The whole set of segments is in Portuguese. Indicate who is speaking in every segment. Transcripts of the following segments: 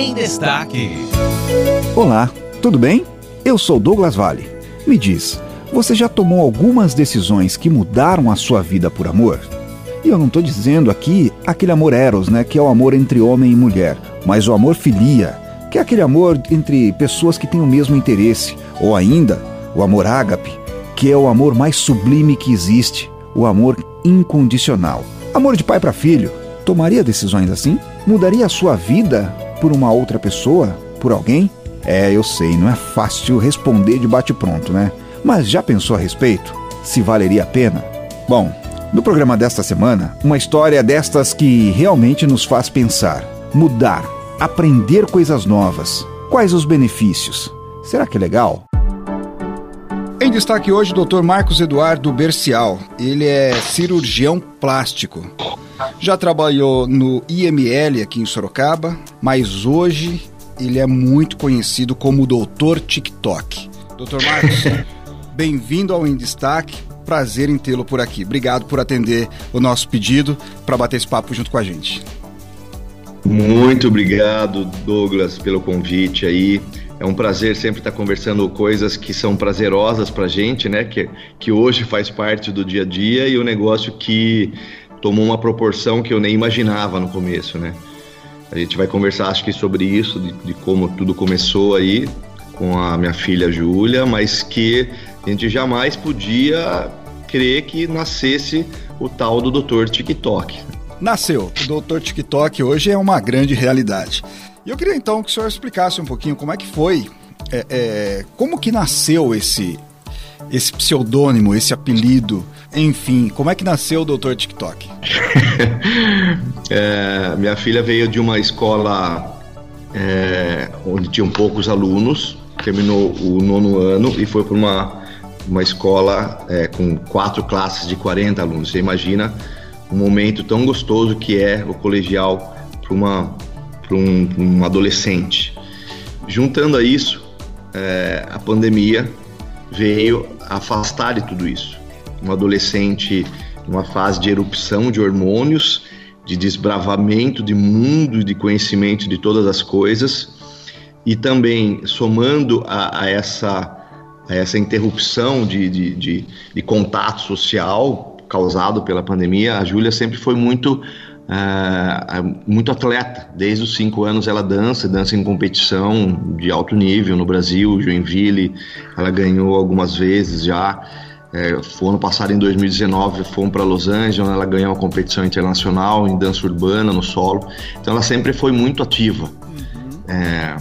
Speaker 1: em Destaque.
Speaker 2: Olá, tudo bem? Eu sou Douglas Vale. Me diz, você já tomou algumas decisões que mudaram a sua vida por amor? E eu não estou dizendo aqui aquele amor eros, né, que é o amor entre homem e mulher, mas o amor filia, que é aquele amor entre pessoas que têm o mesmo interesse, ou ainda o amor ágape, que é o amor mais sublime que existe, o amor incondicional. Amor de pai para filho. Tomaria decisões assim? Mudaria a sua vida por uma outra pessoa? Por alguém? É, eu sei, não é fácil responder de bate-pronto, né? Mas já pensou a respeito? Se valeria a pena? Bom, no programa desta semana, uma história destas que realmente nos faz pensar, mudar, aprender coisas novas. Quais os benefícios? Será que é legal? Em destaque hoje, o Dr. Marcos Eduardo Bercial. Ele é cirurgião plástico. Já trabalhou no IML aqui em Sorocaba, mas hoje ele é muito conhecido como o Doutor TikTok. Doutor Marcos, bem-vindo ao Em Destaque. Prazer em tê-lo por aqui. Obrigado por atender o nosso pedido para bater esse papo junto com a gente.
Speaker 3: Muito obrigado, Douglas, pelo convite aí. É um prazer sempre estar conversando coisas que são prazerosas para a gente, né? Que, que hoje faz parte do dia a dia e o um negócio que tomou uma proporção que eu nem imaginava no começo, né? A gente vai conversar, acho que sobre isso, de, de como tudo começou aí com a minha filha Júlia, mas que a gente jamais podia crer que nascesse o tal do Doutor TikTok.
Speaker 2: Nasceu. O Doutor TikTok hoje é uma grande realidade. E eu queria então que o senhor explicasse um pouquinho como é que foi, é, é, como que nasceu esse, esse pseudônimo, esse apelido, enfim, como é que nasceu o Doutor TikTok?
Speaker 3: é, minha filha veio de uma escola é, onde tinham poucos alunos, terminou o nono ano e foi para uma, uma escola é, com quatro classes de 40 alunos. Você imagina um momento tão gostoso que é o colegial para uma para um, um, adolescente. Juntando a isso, é, a pandemia veio afastar de tudo isso. Um adolescente numa fase de erupção de hormônios, de desbravamento de mundo, de conhecimento de todas as coisas, e também somando a, a essa, a essa interrupção de, de, de, de contato social causado pela pandemia, a Júlia sempre foi muito uh, muito atleta. Desde os cinco anos ela dança, dança em competição de alto nível no Brasil, Joinville. Ela ganhou algumas vezes já. É, foi ano passado, em 2019, fomos para Los Angeles, ela ganhou uma competição internacional em dança urbana, no solo. Então ela sempre foi muito ativa. Uhum. É,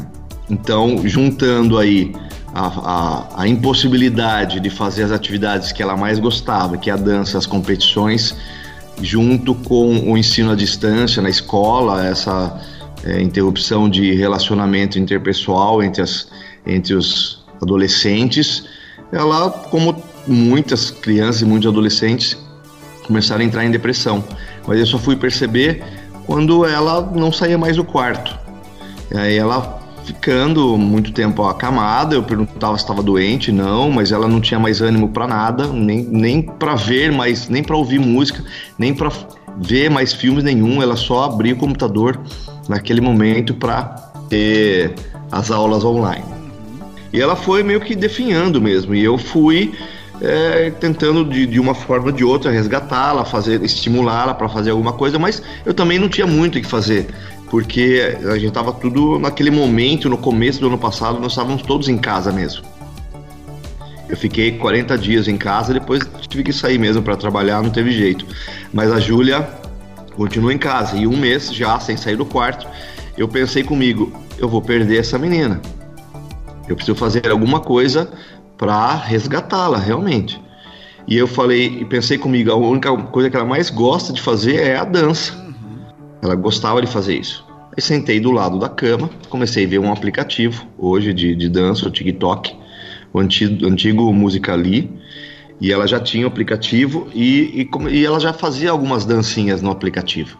Speaker 3: então, juntando aí a, a, a, impossibilidade de fazer as atividades que ela mais gostava, que é a dança, as competições, junto com o ensino à distância na escola, essa é, interrupção de relacionamento interpessoal entre, as, entre os adolescentes, ela, como muitas crianças e muitos adolescentes, começaram a entrar em depressão. Mas eu só fui perceber quando ela não saía mais do quarto. Aí ela ficando muito tempo acamada. Eu perguntava se estava doente, não, mas ela não tinha mais ânimo para nada, nem, nem para ver mais, nem para ouvir música, nem para ver mais filmes nenhum. Ela só abria o computador naquele momento para ter as aulas online. E ela foi meio que definhando mesmo, e eu fui é, tentando de, de, uma forma ou de outra resgatá-la, fazer, estimulá-la para fazer alguma coisa, mas eu também não tinha muito o que fazer porque a gente estava tudo naquele momento, no começo do ano passado, nós estávamos todos em casa mesmo. Eu fiquei 40 dias em casa, depois tive que sair mesmo para trabalhar, não teve jeito. Mas a Júlia continua em casa e um mês já sem sair do quarto, eu pensei comigo, eu vou perder essa menina. Eu preciso fazer alguma coisa para resgatá-la realmente. E eu falei e pensei comigo, a única coisa que ela mais gosta de fazer é a dança. Ela gostava de fazer isso. Aí sentei do lado da cama, comecei a ver um aplicativo hoje de, de dança, o TikTok, o antigo, antigo Musicali, e ela já tinha o aplicativo e, e, e, ela já fazia algumas dancinhas no aplicativo.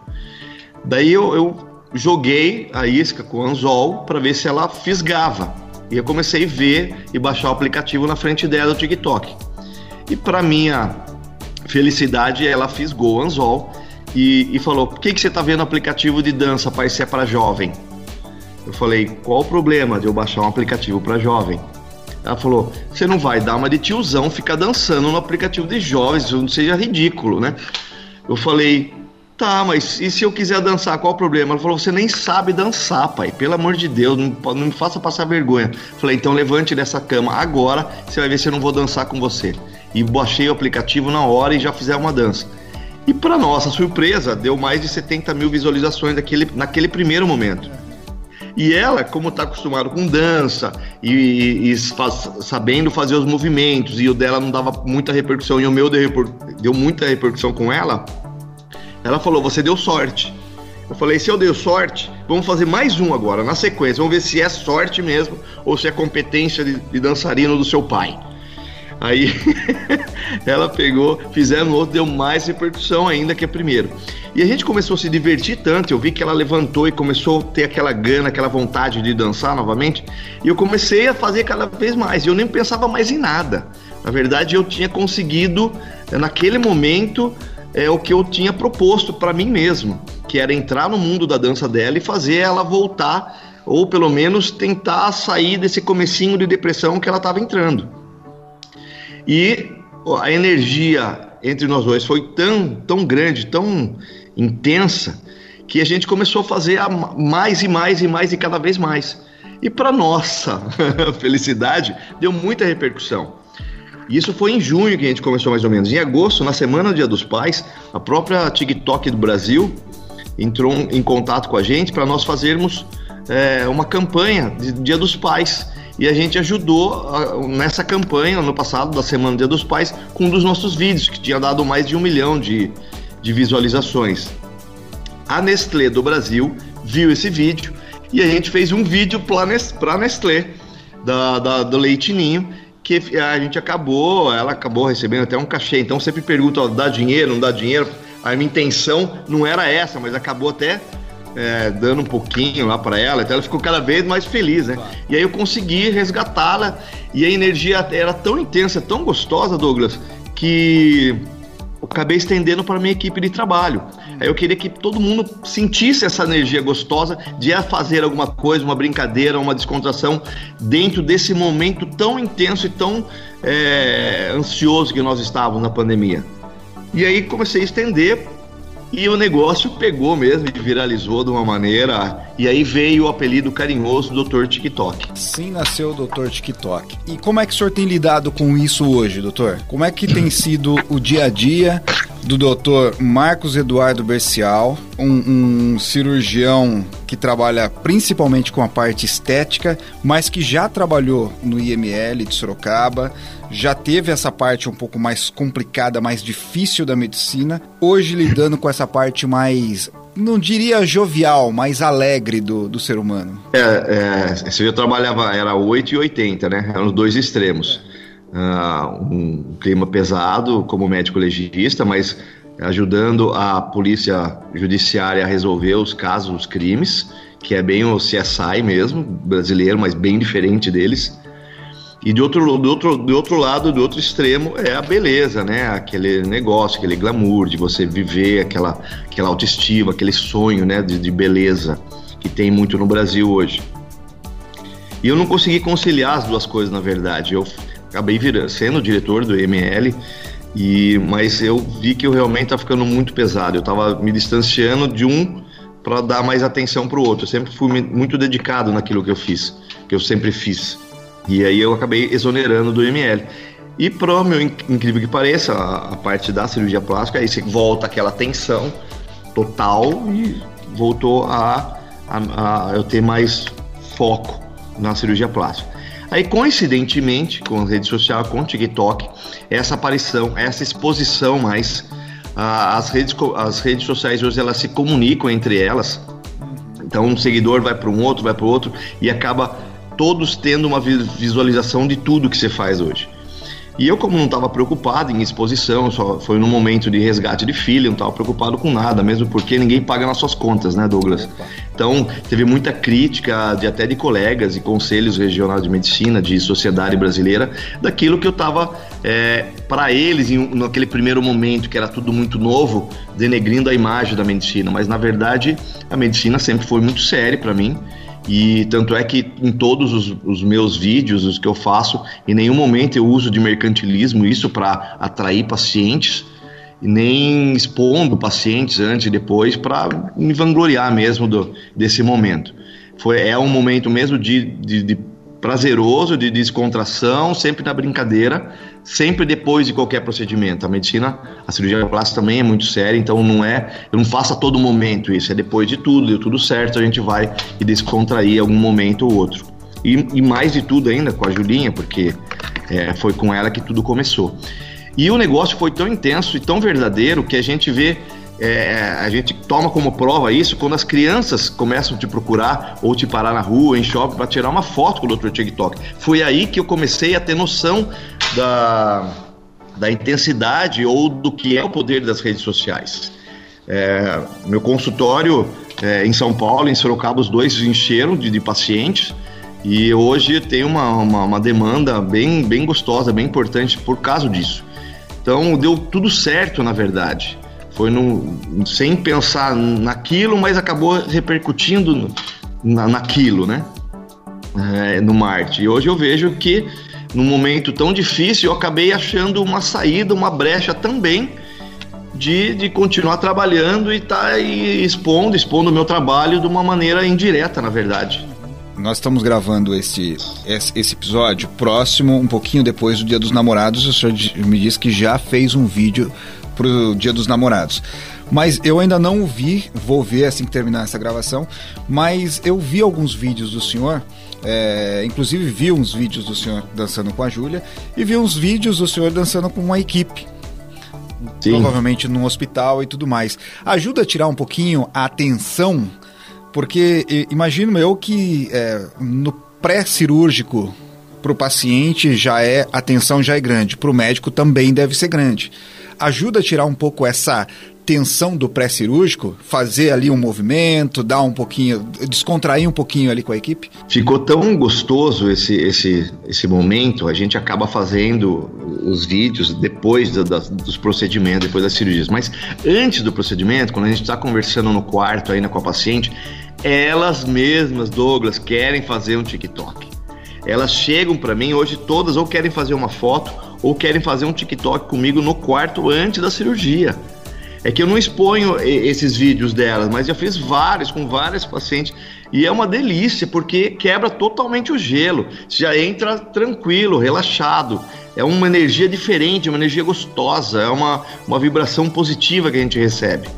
Speaker 3: Daí eu, eu joguei a isca com o anzol para ver se ela fisgava. E eu comecei a ver e baixar o aplicativo na frente dela, o TikTok. E para minha felicidade, ela fisgou o anzol e, e falou: Por que, que você está vendo aplicativo de dança, pai, se é para jovem? Eu falei, qual o problema de eu baixar um aplicativo para jovem? Ela falou, você não vai dar uma de tiozão ficar dançando no aplicativo de jovens, isso não seja ridículo, né? Eu falei, tá, mas e se eu quiser dançar, qual o problema? Ela falou, você nem sabe dançar, pai, pelo amor de Deus, não, não me faça passar vergonha. Eu falei, então levante dessa cama agora, você vai ver se eu não vou dançar com você. E baixei o aplicativo na hora e já fizeram uma dança. E para nossa surpresa, deu mais de 70 mil visualizações daquele, naquele primeiro momento. E ela, como está acostumada com dança e, e faz, sabendo fazer os movimentos, e o dela não dava muita repercussão, e o meu deu, deu muita repercussão com ela, ela falou: Você deu sorte. Eu falei: Se eu dei sorte, vamos fazer mais um agora, na sequência. Vamos ver se é sorte mesmo ou se é competência de, de dançarino do seu pai. Aí ela pegou, fizemos outro, deu mais repercussão ainda que a primeiro. E a gente começou a se divertir tanto, eu vi que ela levantou e começou a ter aquela gana, aquela vontade de dançar novamente, e eu comecei a fazer cada vez mais, e eu nem pensava mais em nada. Na verdade, eu tinha conseguido, naquele momento, é, o que eu tinha proposto para mim mesmo, que era entrar no mundo da dança dela e fazer ela voltar, ou pelo menos tentar sair desse comecinho de depressão que ela estava entrando. E a energia entre nós dois foi tão, tão grande, tão intensa, que a gente começou a fazer mais e mais e mais e cada vez mais. E para nossa felicidade, deu muita repercussão. Isso foi em junho que a gente começou mais ou menos. Em agosto, na semana do Dia dos Pais, a própria TikTok do Brasil entrou em contato com a gente para nós fazermos é, uma campanha de Dia dos Pais e a gente ajudou nessa campanha no passado da Semana Dia dos Pais com um dos nossos vídeos que tinha dado mais de um milhão de, de visualizações. A Nestlé do Brasil viu esse vídeo e a gente fez um vídeo para Nestlé da, da, do Leite Ninho que a gente acabou, ela acabou recebendo até um cachê. Então sempre pergunta, ó, dá dinheiro, não dá dinheiro? A minha intenção não era essa, mas acabou até é, dando um pouquinho lá para ela, então ela ficou cada vez mais feliz, né? E aí eu consegui resgatá-la e a energia era tão intensa, tão gostosa, Douglas, que eu acabei estendendo para minha equipe de trabalho. Aí eu queria que todo mundo sentisse essa energia gostosa de fazer alguma coisa, uma brincadeira, uma descontração dentro desse momento tão intenso e tão é, ansioso que nós estávamos na pandemia. E aí comecei a estender e o negócio pegou mesmo e viralizou de uma maneira. E aí veio o apelido carinhoso Doutor TikTok.
Speaker 2: Sim, nasceu o Doutor TikTok. E como é que o senhor tem lidado com isso hoje, doutor? Como é que tem sido o dia a dia do doutor Marcos Eduardo Bercial, um, um, cirurgião que trabalha principalmente com a parte estética, mas que já trabalhou no IML de Sorocaba, já teve essa parte um pouco mais complicada, mais difícil da medicina, hoje lidando com essa parte mais não diria jovial, mais alegre do, do ser humano.
Speaker 3: É, é, eu trabalhava, era 8 e 80, né? Eram os dois extremos uh, um clima pesado como médico legista, mas ajudando a polícia judiciária a resolver os casos, os crimes, que é bem o CSI mesmo, brasileiro, mas bem diferente deles. E de outro, do outro, do outro lado, do outro extremo, é a beleza, né? Aquele negócio, aquele glamour de você viver aquela, aquela autoestima, aquele sonho né? de, de beleza que tem muito no Brasil hoje. E eu não consegui conciliar as duas coisas, na verdade. Eu acabei virando, sendo diretor do ML, e, mas eu vi que eu realmente estava ficando muito pesado. Eu estava me distanciando de um para dar mais atenção para o outro. Eu sempre fui muito dedicado naquilo que eu fiz, que eu sempre fiz. E aí eu acabei exonerando do ML. E pro meu incrível que pareça, a, a parte da cirurgia plástica, aí você volta aquela tensão total e voltou a, a, a eu ter mais foco na cirurgia plástica. Aí, coincidentemente, com a rede social, com o TikTok, essa aparição, essa exposição mais, as, redes, as redes sociais hoje elas se comunicam entre elas. Então, um seguidor vai para um outro, vai para o outro e acaba todos tendo uma visualização de tudo que você faz hoje. E eu, como não estava preocupado em exposição, só foi no momento de resgate de filho, não estava preocupado com nada, mesmo porque ninguém paga nas suas contas, né, Douglas? Então, teve muita crítica de até de colegas e conselhos regionais de medicina, de sociedade brasileira, daquilo que eu estava, é, para eles, em, naquele primeiro momento, que era tudo muito novo, denegrindo a imagem da medicina. Mas, na verdade, a medicina sempre foi muito séria para mim E tanto é que em todos os, os, meus vídeos, os que eu faço, em nenhum momento eu uso de mercantilismo isso para atrair pacientes, nem expondo pacientes antes e depois para me vangloriar mesmo do, desse momento. Foi, é um momento mesmo de, de, de prazeroso, de descontração, sempre na brincadeira, sempre depois de qualquer procedimento. A medicina, a cirurgia plástica também é muito séria, então não é, eu não faço a todo momento isso, é depois de tudo, deu tudo certo, a gente vai e descontrair algum momento ou outro. E, e mais de tudo ainda com a Julinha, porque é, foi com ela que tudo começou. E o negócio foi tão intenso e tão verdadeiro que a gente vê é, a gente toma como prova isso quando as crianças começam a te procurar ou te parar na rua, em shopping, para tirar uma foto com o Dr. TikTok. Foi aí que eu comecei a ter noção da, da intensidade ou do que é o poder das redes sociais. É, meu consultório é, em São Paulo, em Sorocaba, os dois encheram de, de pacientes. E hoje tem uma, uma, uma, demanda bem, bem gostosa, bem importante por causa disso. Então deu tudo certo, na verdade. Foi no, sem pensar naquilo, mas acabou repercutindo na, naquilo, né? É, no Marte. E hoje eu vejo que num momento tão difícil eu acabei achando uma saída, uma brecha também de, de continuar trabalhando e estar tá expondo, expondo o meu trabalho de uma maneira indireta, na verdade.
Speaker 2: Nós estamos gravando esse, esse episódio próximo, um pouquinho depois do Dia dos Namorados. O senhor me disse que já fez um vídeo pro Dia dos Namorados. Mas eu ainda não vi, vou ver assim que terminar essa gravação, mas eu vi alguns vídeos do senhor, é, inclusive vi uns vídeos do senhor dançando com a Júlia e vi uns vídeos do senhor dançando com uma equipe. Sim. Provavelmente num hospital e tudo mais. Ajuda a tirar um pouquinho a atenção, porque imagino eu que é, no pré-cirúrgico para o paciente já é a tensão já é grande, para o médico também deve ser grande ajuda a tirar um pouco essa tensão do pré-cirúrgico, fazer ali um movimento, dar um pouquinho, descontrair um pouquinho ali com a equipe?
Speaker 3: Ficou tão gostoso esse, esse, esse momento, a gente acaba fazendo os vídeos depois do, dos procedimentos, depois das cirurgias. Mas antes do procedimento, quando a gente está conversando no quarto ainda com a paciente, elas mesmas, Douglas, querem fazer um TikTok. Elas chegam para mim hoje todas ou querem fazer uma foto ou querem fazer um TikTok comigo no quarto antes da cirurgia. É que eu não exponho esses vídeos delas, mas já fiz vários com várias pacientes e é uma delícia porque quebra totalmente o gelo. Você já entra tranquilo, relaxado. É uma energia diferente, uma energia gostosa, é uma, uma vibração positiva que a gente recebe.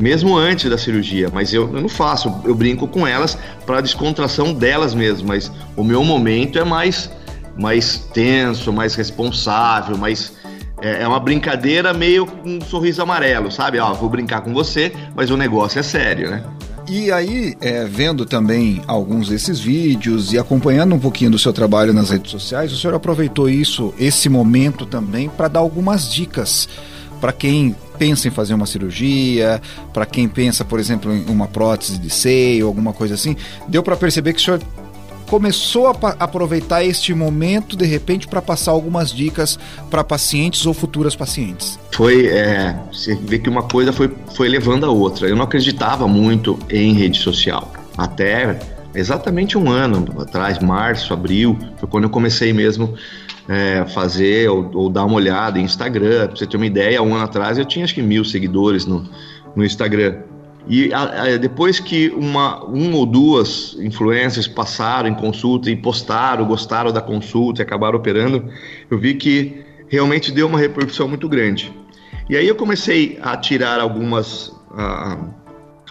Speaker 3: Mesmo antes da cirurgia, mas eu, eu não faço, eu brinco com elas para descontração delas mesmo, mas o meu momento é mais mais tenso, mais responsável, mais é, é uma brincadeira meio com um sorriso amarelo, sabe? Ó, vou brincar com você, mas o negócio é sério, né?
Speaker 2: E aí, é, vendo também alguns desses vídeos e acompanhando um pouquinho do seu trabalho nas redes sociais, o senhor aproveitou isso, esse momento também, para dar algumas dicas para quem pensa em fazer uma cirurgia, para quem pensa, por exemplo, em uma prótese de seio, alguma coisa assim. Deu para perceber que o senhor começou a aproveitar este momento, de repente, para passar algumas dicas para pacientes ou futuras pacientes?
Speaker 3: Foi, é, você vê que uma coisa foi, foi levando a outra. Eu não acreditava muito em rede social. Até exatamente um ano atrás, março, abril, foi quando eu comecei mesmo é, fazer ou, ou, dar uma olhada em Instagram. Pra você ter uma ideia, um ano atrás eu tinha acho que mil seguidores no, no Instagram. E a, a, depois que uma, um ou duas influencers passaram em consulta e postaram, gostaram da consulta e acabaram operando, eu vi que realmente deu uma repercussão muito grande. E aí eu comecei a tirar algumas,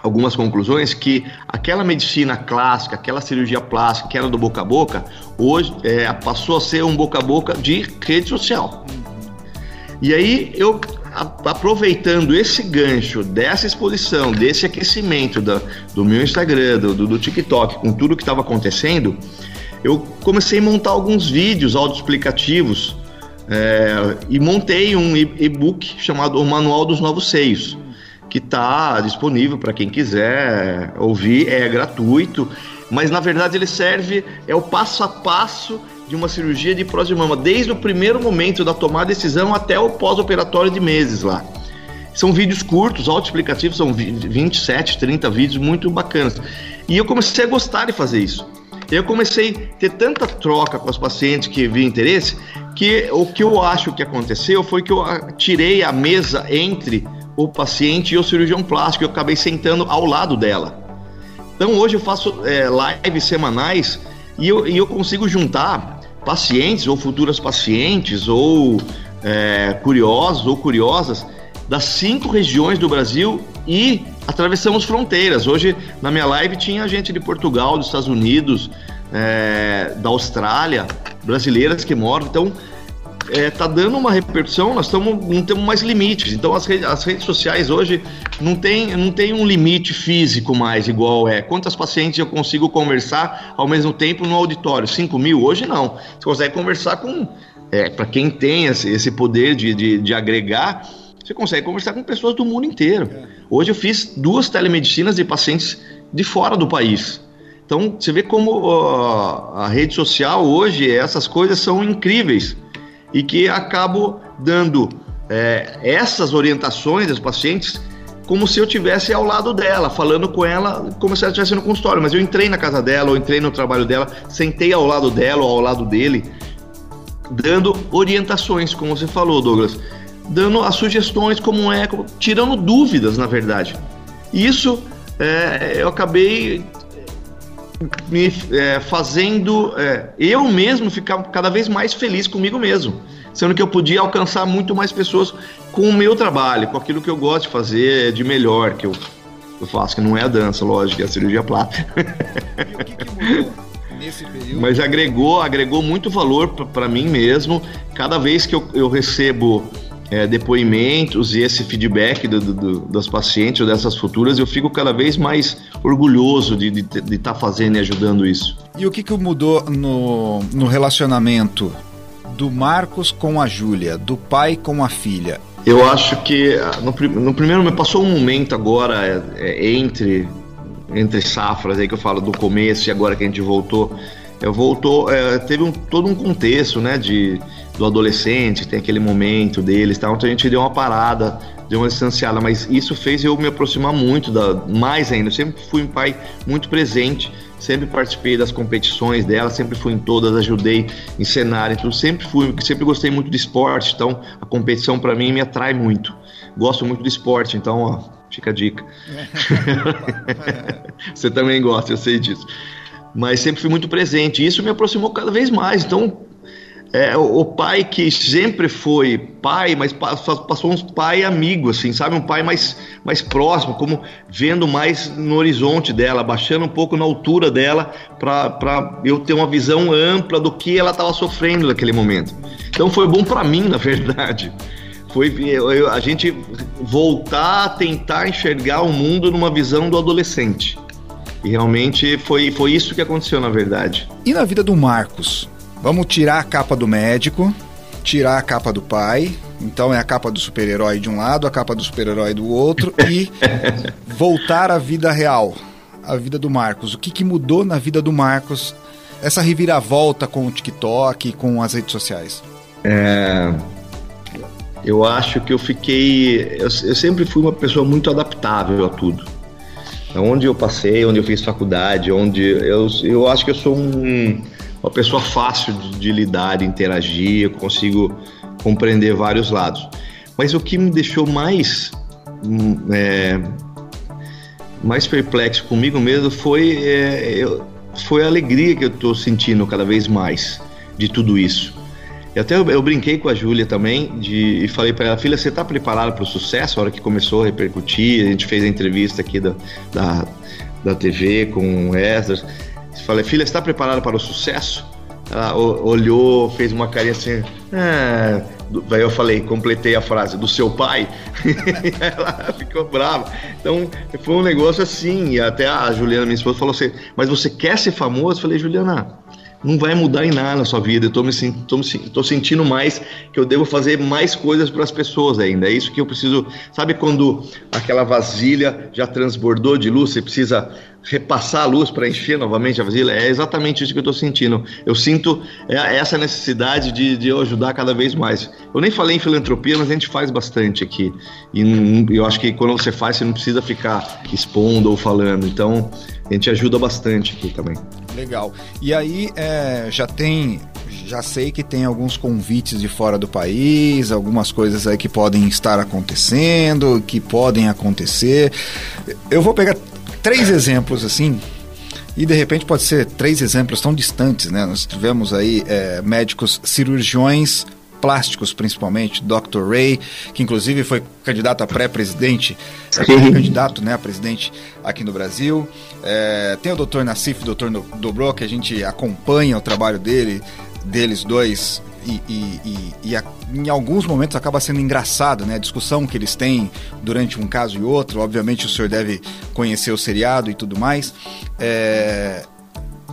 Speaker 3: algumas conclusões que aquela medicina clássica, aquela cirurgia plástica, que era do boca a boca, hoje é, passou a ser um boca a boca de rede social. E aí eu aproveitando esse gancho dessa exposição, desse aquecimento da, do meu Instagram, do, do, TikTok, com tudo que estava acontecendo, eu comecei a montar alguns vídeos autoexplicativos é, e montei um e-book chamado O Manual dos Novos Seios, que está disponível para quem quiser ouvir, é gratuito, mas na verdade ele serve, é o passo a passo de uma cirurgia de próstata de mama, desde o primeiro momento da tomada de decisão até o pós-operatório de meses lá. são vídeos curtos, autoexplicativos, são 27, 30 vídeos muito bacanas. E eu comecei a gostar de fazer isso. Eu comecei a ter tanta troca com os pacientes que vi interesse, que o que eu acho que aconteceu foi que eu tirei a mesa entre o paciente e o cirurgião plástico, eu acabei sentando ao lado dela. Então hoje eu faço é, lives semanais e eu, e eu consigo juntar pacientes ou futuras pacientes ou é, curiosos ou curiosas das cinco regiões do Brasil e atravessamos fronteiras. Hoje na minha live tinha gente de Portugal, dos Estados Unidos, é, da Austrália, brasileiras que moram. Então é, tá dando uma repercussão, nós tamo, não temos mais limites. Então as, redes, as redes sociais hoje não tem, não tem um limite físico mais igual é. Quantas pacientes eu consigo conversar ao mesmo tempo no auditório? 5 mil? Hoje não. Você consegue conversar com. É, Para quem tem esse, esse poder de, de, de agregar, você consegue conversar com pessoas do mundo inteiro. Hoje eu fiz duas telemedicinas de pacientes de fora do país. Então você vê como a rede social hoje, essas coisas são incríveis e que acabo dando é, essas orientações aos pacientes como se eu tivesse ao lado dela, falando com ela como se ela estivesse no consultório. Mas eu entrei na casa dela, ou entrei no trabalho dela, sentei ao lado dela ou ao lado dele, dando orientações, como você falou, Douglas, dando as sugestões, como é, como, tirando dúvidas, na verdade. Isso é, eu acabei me é, fazendo é, eu mesmo ficar cada vez mais feliz comigo mesmo, sendo que eu podia alcançar muito mais pessoas com o meu trabalho, com aquilo que eu gosto de fazer de melhor, que eu, eu faço, que não é a dança, lógico, é a cirurgia plástica. E o que, que mudou? Nesse período? Mas agregou, agregou muito valor para mim mesmo. Cada vez que eu, eu recebo é, depoimentos e esse feedback do, do, das pacientes ou dessas futuras, eu fico cada vez mais orgulhoso de estar de, de tá fazendo e ajudando isso.
Speaker 2: E o que, que mudou no, no relacionamento do Marcos com a Júlia, do pai com a filha?
Speaker 3: Eu acho que ah, no, no primeiro me passou um momento agora é, é, entre entre safras aí que eu falo do começo e agora que a gente voltou, voltou, é, teve um, todo um contexto, né, de do adolescente, tem aquele momento deles, tal, então a gente deu uma parada, deu uma distanciada, mas isso fez eu me aproximar muito da mais ainda. Eu sempre fui um pai muito presente, sempre participei das competições dela, sempre fui em todas, ajudei em cenário, então sempre fui, sempre gostei muito de esporte, então a competição para mim me atrai muito. Gosto muito de esporte, então ó, fica a dica. Você também gosta, eu sei disso. Mas sempre fui muito presente, isso me aproximou cada vez mais. Então, é, o pai que sempre foi pai, mas passou uns pai amigo, assim, sabe? Um pai mais, mais próximo, como vendo mais no horizonte dela, baixando um pouco na altura dela, para eu ter uma visão ampla do que ela estava sofrendo naquele momento. Então foi bom para mim, na verdade. Foi a gente voltar a tentar enxergar o mundo numa visão do adolescente. E realmente foi, foi isso que aconteceu, na verdade.
Speaker 2: E na vida do Marcos? Vamos tirar a capa do médico, tirar a capa do pai. Então é a capa do super-herói de um lado, a capa do super-herói do outro e voltar à vida real, a vida do Marcos. O que, que mudou na vida do Marcos? Essa reviravolta com o TikTok, com as redes sociais.
Speaker 3: É, eu acho que eu fiquei. Eu, eu, sempre fui uma pessoa muito adaptável a tudo. Onde eu passei, onde eu fiz faculdade, onde. Eu, eu acho que eu sou um uma pessoa fácil de, de lidar, de interagir, eu consigo compreender vários lados. Mas o que me deixou mais hum, é, mais perplexo comigo mesmo foi é, eu, foi a alegria que eu estou sentindo cada vez mais de tudo isso. E até eu, eu, brinquei com a Júlia também de, e falei para ela, filha, você está preparada para o sucesso? A hora que começou a repercutir, a gente fez a entrevista aqui da, da, da TV com o Esdras. Falei, filha, está preparada para o sucesso? Ela olhou, fez uma carinha assim. É. Daí eu falei, completei a frase do seu pai. ela ficou brava. Então foi um negócio assim. E até a Juliana, minha esposa, falou assim: Mas você quer ser famoso? Eu falei, Juliana, não vai mudar em nada na sua vida. Eu tô, me, tô, me, tô sentindo mais que eu devo fazer mais coisas para as pessoas ainda. É isso que eu preciso. Sabe quando aquela vasilha já transbordou de luz, você precisa repassar a luz para encher novamente a vasilha? É exatamente isso que eu estou sentindo. Eu sinto é, essa necessidade de, de eu ajudar cada vez mais. Eu nem falei em filantropia, mas a gente faz bastante aqui. E eu acho que quando você faz, você não precisa ficar expondo ou falando. Então, a gente ajuda bastante aqui também.
Speaker 2: Legal. E aí é, já tem já sei que tem alguns convites de fora do país, algumas coisas aí que podem estar acontecendo, que podem acontecer. Eu vou pegar três exemplos assim, e de repente pode ser três exemplos tão distantes, né? Nós tivemos aí é, médicos cirurgiões plásticos, principalmente, Dr. Ray, que inclusive foi candidato a pré-presidente, candidato né, a presidente aqui no Brasil. É, tem o Dr. Nassif e o Dr. Dobro, que a gente acompanha o trabalho dele, deles dois e, e, e, e a, em alguns momentos acaba sendo engraçado, né? A discussão que eles têm durante um caso e outro. Obviamente o senhor deve conhecer o seriado e tudo mais. É,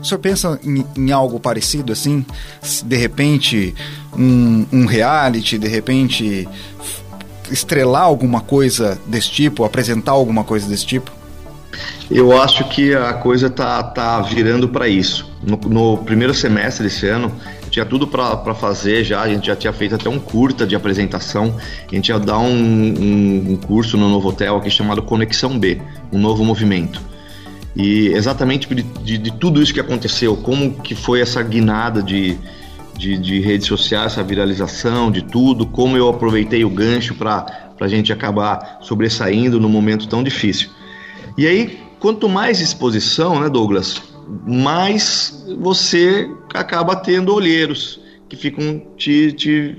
Speaker 2: o senhor pensa em, em, algo parecido assim? De repente, um, um reality, de repente, estrelar alguma coisa desse tipo, apresentar alguma coisa desse tipo?
Speaker 3: Eu acho que a coisa tá, tá virando para isso. No, no, primeiro semestre desse ano, tinha tudo para fazer já, a gente já tinha feito até um curta de apresentação. A gente ia dar um, um, um curso no novo hotel aqui chamado Conexão B, um novo movimento e exatamente de, de, de, tudo isso que aconteceu, como que foi essa guinada de, de, de, redes sociais, essa viralização de tudo, como eu aproveitei o gancho para a gente acabar sobressaindo num momento tão difícil. E aí, quanto mais exposição, né, Douglas, mais você acaba tendo olheiros que ficam te, te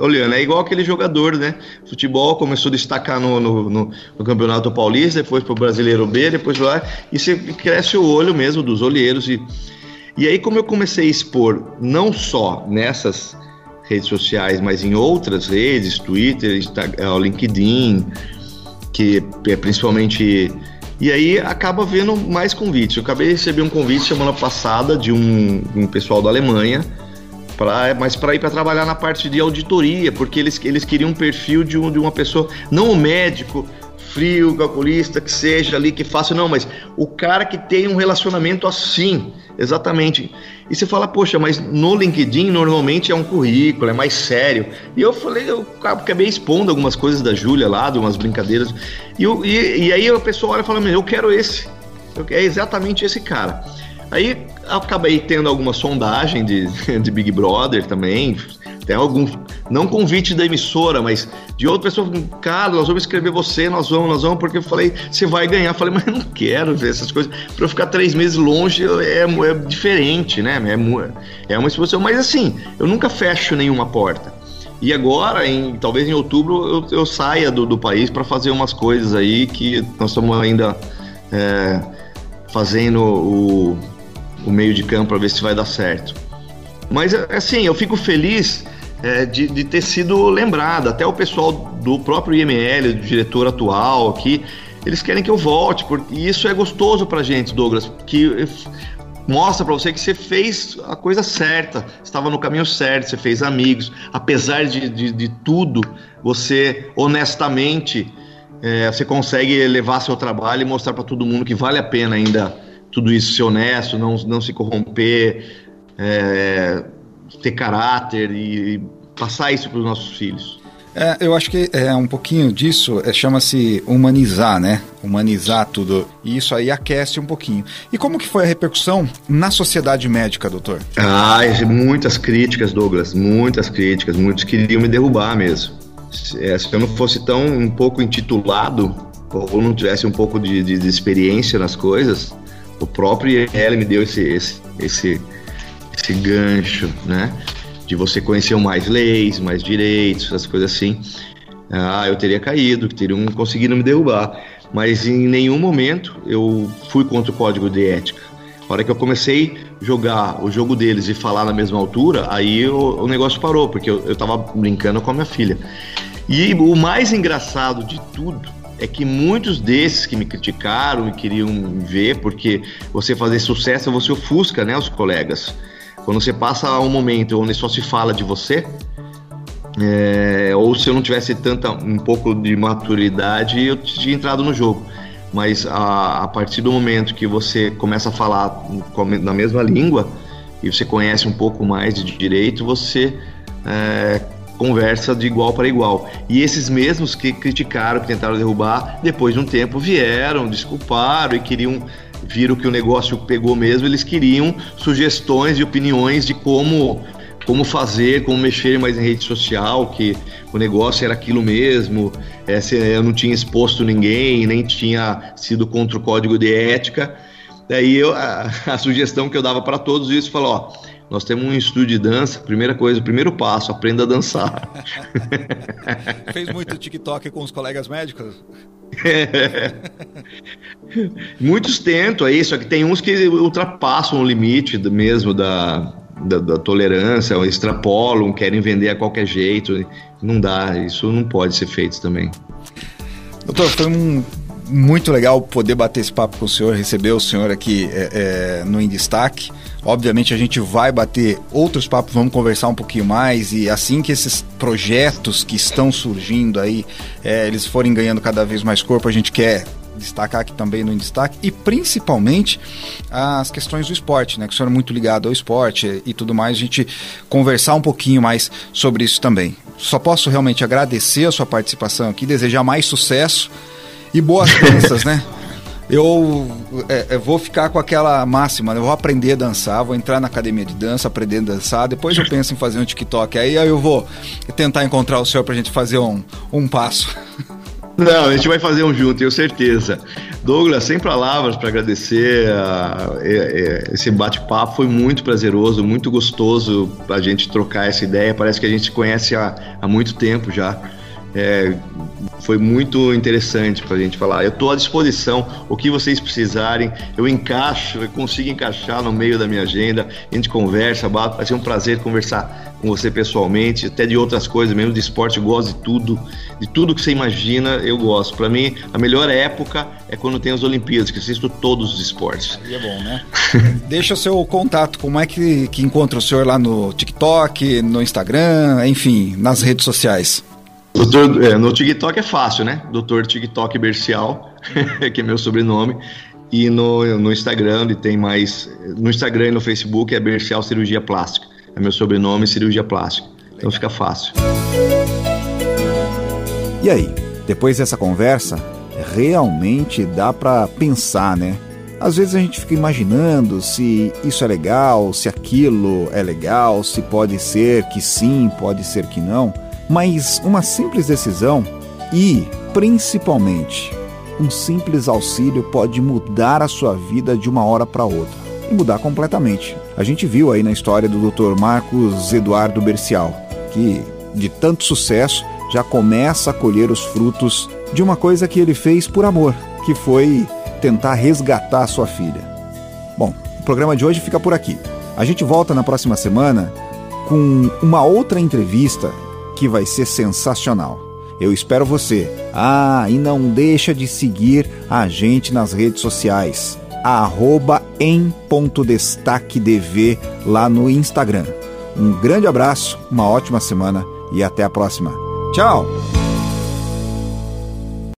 Speaker 3: olhando. É igual aquele jogador, né? Futebol começou a destacar no, no, no, no Campeonato Paulista, depois para o Brasileiro B, depois lá, e você cresce o olho mesmo dos olheiros. E, e aí, como eu comecei a expor, não só nessas redes sociais, mas em outras redes, Twitter, Instagram, LinkedIn, que é principalmente. E aí acaba vendo mais convites. Eu acabei de receber um convite semana passada de um, um pessoal da Alemanha Pra, mas para ir para trabalhar na parte de auditoria, porque eles, eles queriam um perfil de, um, de uma pessoa, não o médico frio, calculista, que seja ali, que faça, não, mas o cara que tem um relacionamento assim, exatamente. E você fala, poxa, mas no LinkedIn normalmente é um currículo, é mais sério. E eu falei, eu acabei expondo algumas coisas da Júlia lá, de umas brincadeiras. E, eu, e, e aí a pessoa olha e fala, eu quero esse. é exatamente esse cara. Aí acabei tendo alguma sondagem de, de Big Brother também. Tem alguns, não convite da emissora, mas de outra pessoa, cara, nós vamos escrever você, nós vamos, nós vamos, porque eu falei, você vai ganhar. Eu falei, mas eu não quero ver essas coisas. Para eu ficar três meses longe é, é diferente, né? É, é uma exposição, mas assim, eu nunca fecho nenhuma porta. E agora, em, talvez em outubro, eu, eu saia do, do país para fazer umas coisas aí que nós estamos ainda é, fazendo o o meio de campo para ver se vai dar certo. Mas assim, eu fico feliz é, de, de, ter sido lembrado. Até o pessoal do próprio IML, do diretor atual aqui, eles querem que eu volte, porque isso é gostoso pra gente, Douglas, que mostra para você que você fez a coisa certa, estava no caminho certo, você fez amigos, apesar de, de, de tudo, você honestamente é, você consegue levar seu trabalho e mostrar para todo mundo que vale a pena ainda tudo isso, ser honesto, não, não se corromper, é, ter caráter e, passar isso para os nossos filhos.
Speaker 2: É, eu acho que é um pouquinho disso, é, chama-se humanizar, né? Humanizar tudo. E isso aí aquece um pouquinho. E como que foi a repercussão na sociedade médica, doutor?
Speaker 3: Ah, muitas críticas, Douglas, muitas críticas. Muitos queriam me derrubar mesmo. Se, é, se eu não fosse tão um pouco intitulado, ou não tivesse um pouco de, de, de experiência nas coisas, o próprio IEL me deu esse, esse, esse, esse gancho, né? De você conhecer mais leis, mais direitos, essas coisas assim. Ah, eu teria caído, teriam conseguido me derrubar. Mas em nenhum momento eu fui contra o código de ética. A hora que eu comecei a jogar o jogo deles e falar na mesma altura, aí o, o negócio parou, porque eu, eu tava brincando com a minha filha. E o mais engraçado de tudo é que muitos desses que me criticaram e queriam ver, porque você fazer sucesso, você ofusca, né, os colegas. Quando você passa um momento onde só se fala de você, é, ou se eu não tivesse tanta um pouco de maturidade, eu tinha entrado no jogo. Mas a, a partir do momento que você começa a falar na mesma língua e você conhece um pouco mais de direito, você é, conversa de igual para igual. E esses mesmos que criticaram, que tentaram derrubar, depois de um tempo vieram, desculparam e queriam viram que o negócio pegou mesmo, eles queriam sugestões e opiniões de como como fazer, como mexer mais em rede social, que o negócio era aquilo mesmo, é, eu não tinha exposto ninguém, nem tinha sido contra o código de ética. Daí eu, a, a sugestão que eu dava para todos isso, falou, ó, nós temos um estúdio de dança, primeira coisa, primeiro passo, aprenda a dançar.
Speaker 2: Fez muito TikTok com os colegas médicos?
Speaker 3: É. Muitos tentam aí, só que tem uns que ultrapassam o limite mesmo da, da, da tolerância, extrapolam, querem vender a qualquer jeito. Não dá, isso não pode ser feito também.
Speaker 2: Doutor, foi um muito legal poder bater esse papo com o senhor, receber o senhor aqui é, é, no Em Destaque. Obviamente a gente vai bater outros papos, vamos conversar um pouquinho mais e assim que esses projetos que estão surgindo aí, é, eles forem ganhando cada vez mais corpo, a gente quer destacar aqui também no Destaque e principalmente as questões do esporte, né? Que o senhor é muito ligado ao esporte e tudo mais, a gente conversar um pouquinho mais sobre isso também. Só posso realmente agradecer a sua participação aqui, desejar mais sucesso e boas danças, né? Eu, é, eu, vou ficar com aquela máxima, né? eu vou aprender a dançar, vou entrar na academia de dança, aprender a dançar, depois eu penso em fazer um TikTok, aí, aí eu vou tentar encontrar o senhor pra gente fazer um, um passo.
Speaker 3: Não, a gente vai fazer um junto, tenho certeza. Douglas, sem palavras para agradecer a, a, a, esse bate-papo, foi muito prazeroso, muito gostoso a gente trocar essa ideia, parece que a gente se conhece há, há muito tempo já. É, foi muito interessante para a gente falar. Eu estou à disposição, o que vocês precisarem, eu encaixo, eu consigo encaixar no meio da minha agenda, a gente conversa, vai ser um prazer conversar com você pessoalmente, até de outras coisas, mesmo de esporte, eu gosto de tudo, de tudo que você imagina, eu gosto. Para mim, a melhor época é quando tem as Olimpíadas, que assisto todos os esportes.
Speaker 2: E é bom, né? Deixa o seu contato, como é que, que encontra o senhor lá no TikTok, no Instagram, enfim, nas redes sociais.
Speaker 3: Doutor, é, no TikTok é fácil, né? Doutor TikTok Bercial, que é meu sobrenome. E no, no Instagram, ele tem mais. No Instagram e no Facebook é Bercial Cirurgia Plástica. É meu sobrenome, cirurgia plástica. Então fica fácil.
Speaker 2: E aí, depois dessa conversa, realmente dá para pensar, né? Às vezes a gente fica imaginando se isso é legal, se aquilo é legal, se pode ser que sim, pode ser que não. Mas uma simples decisão e, principalmente, um simples auxílio pode mudar a sua vida de uma hora para outra e mudar completamente. A gente viu aí na história do Dr. Marcos Eduardo Bercial, que de tanto sucesso já começa a colher os frutos de uma coisa que ele fez por amor, que foi tentar resgatar sua filha. Bom, o programa de hoje fica por aqui. A gente volta na próxima semana com uma outra entrevista que vai ser sensacional. Eu espero você. Ah, e não deixa de seguir a gente nas redes sociais. Arroba em ponto destaque DV lá no Instagram. Um grande abraço, uma ótima semana e até a próxima. Tchau!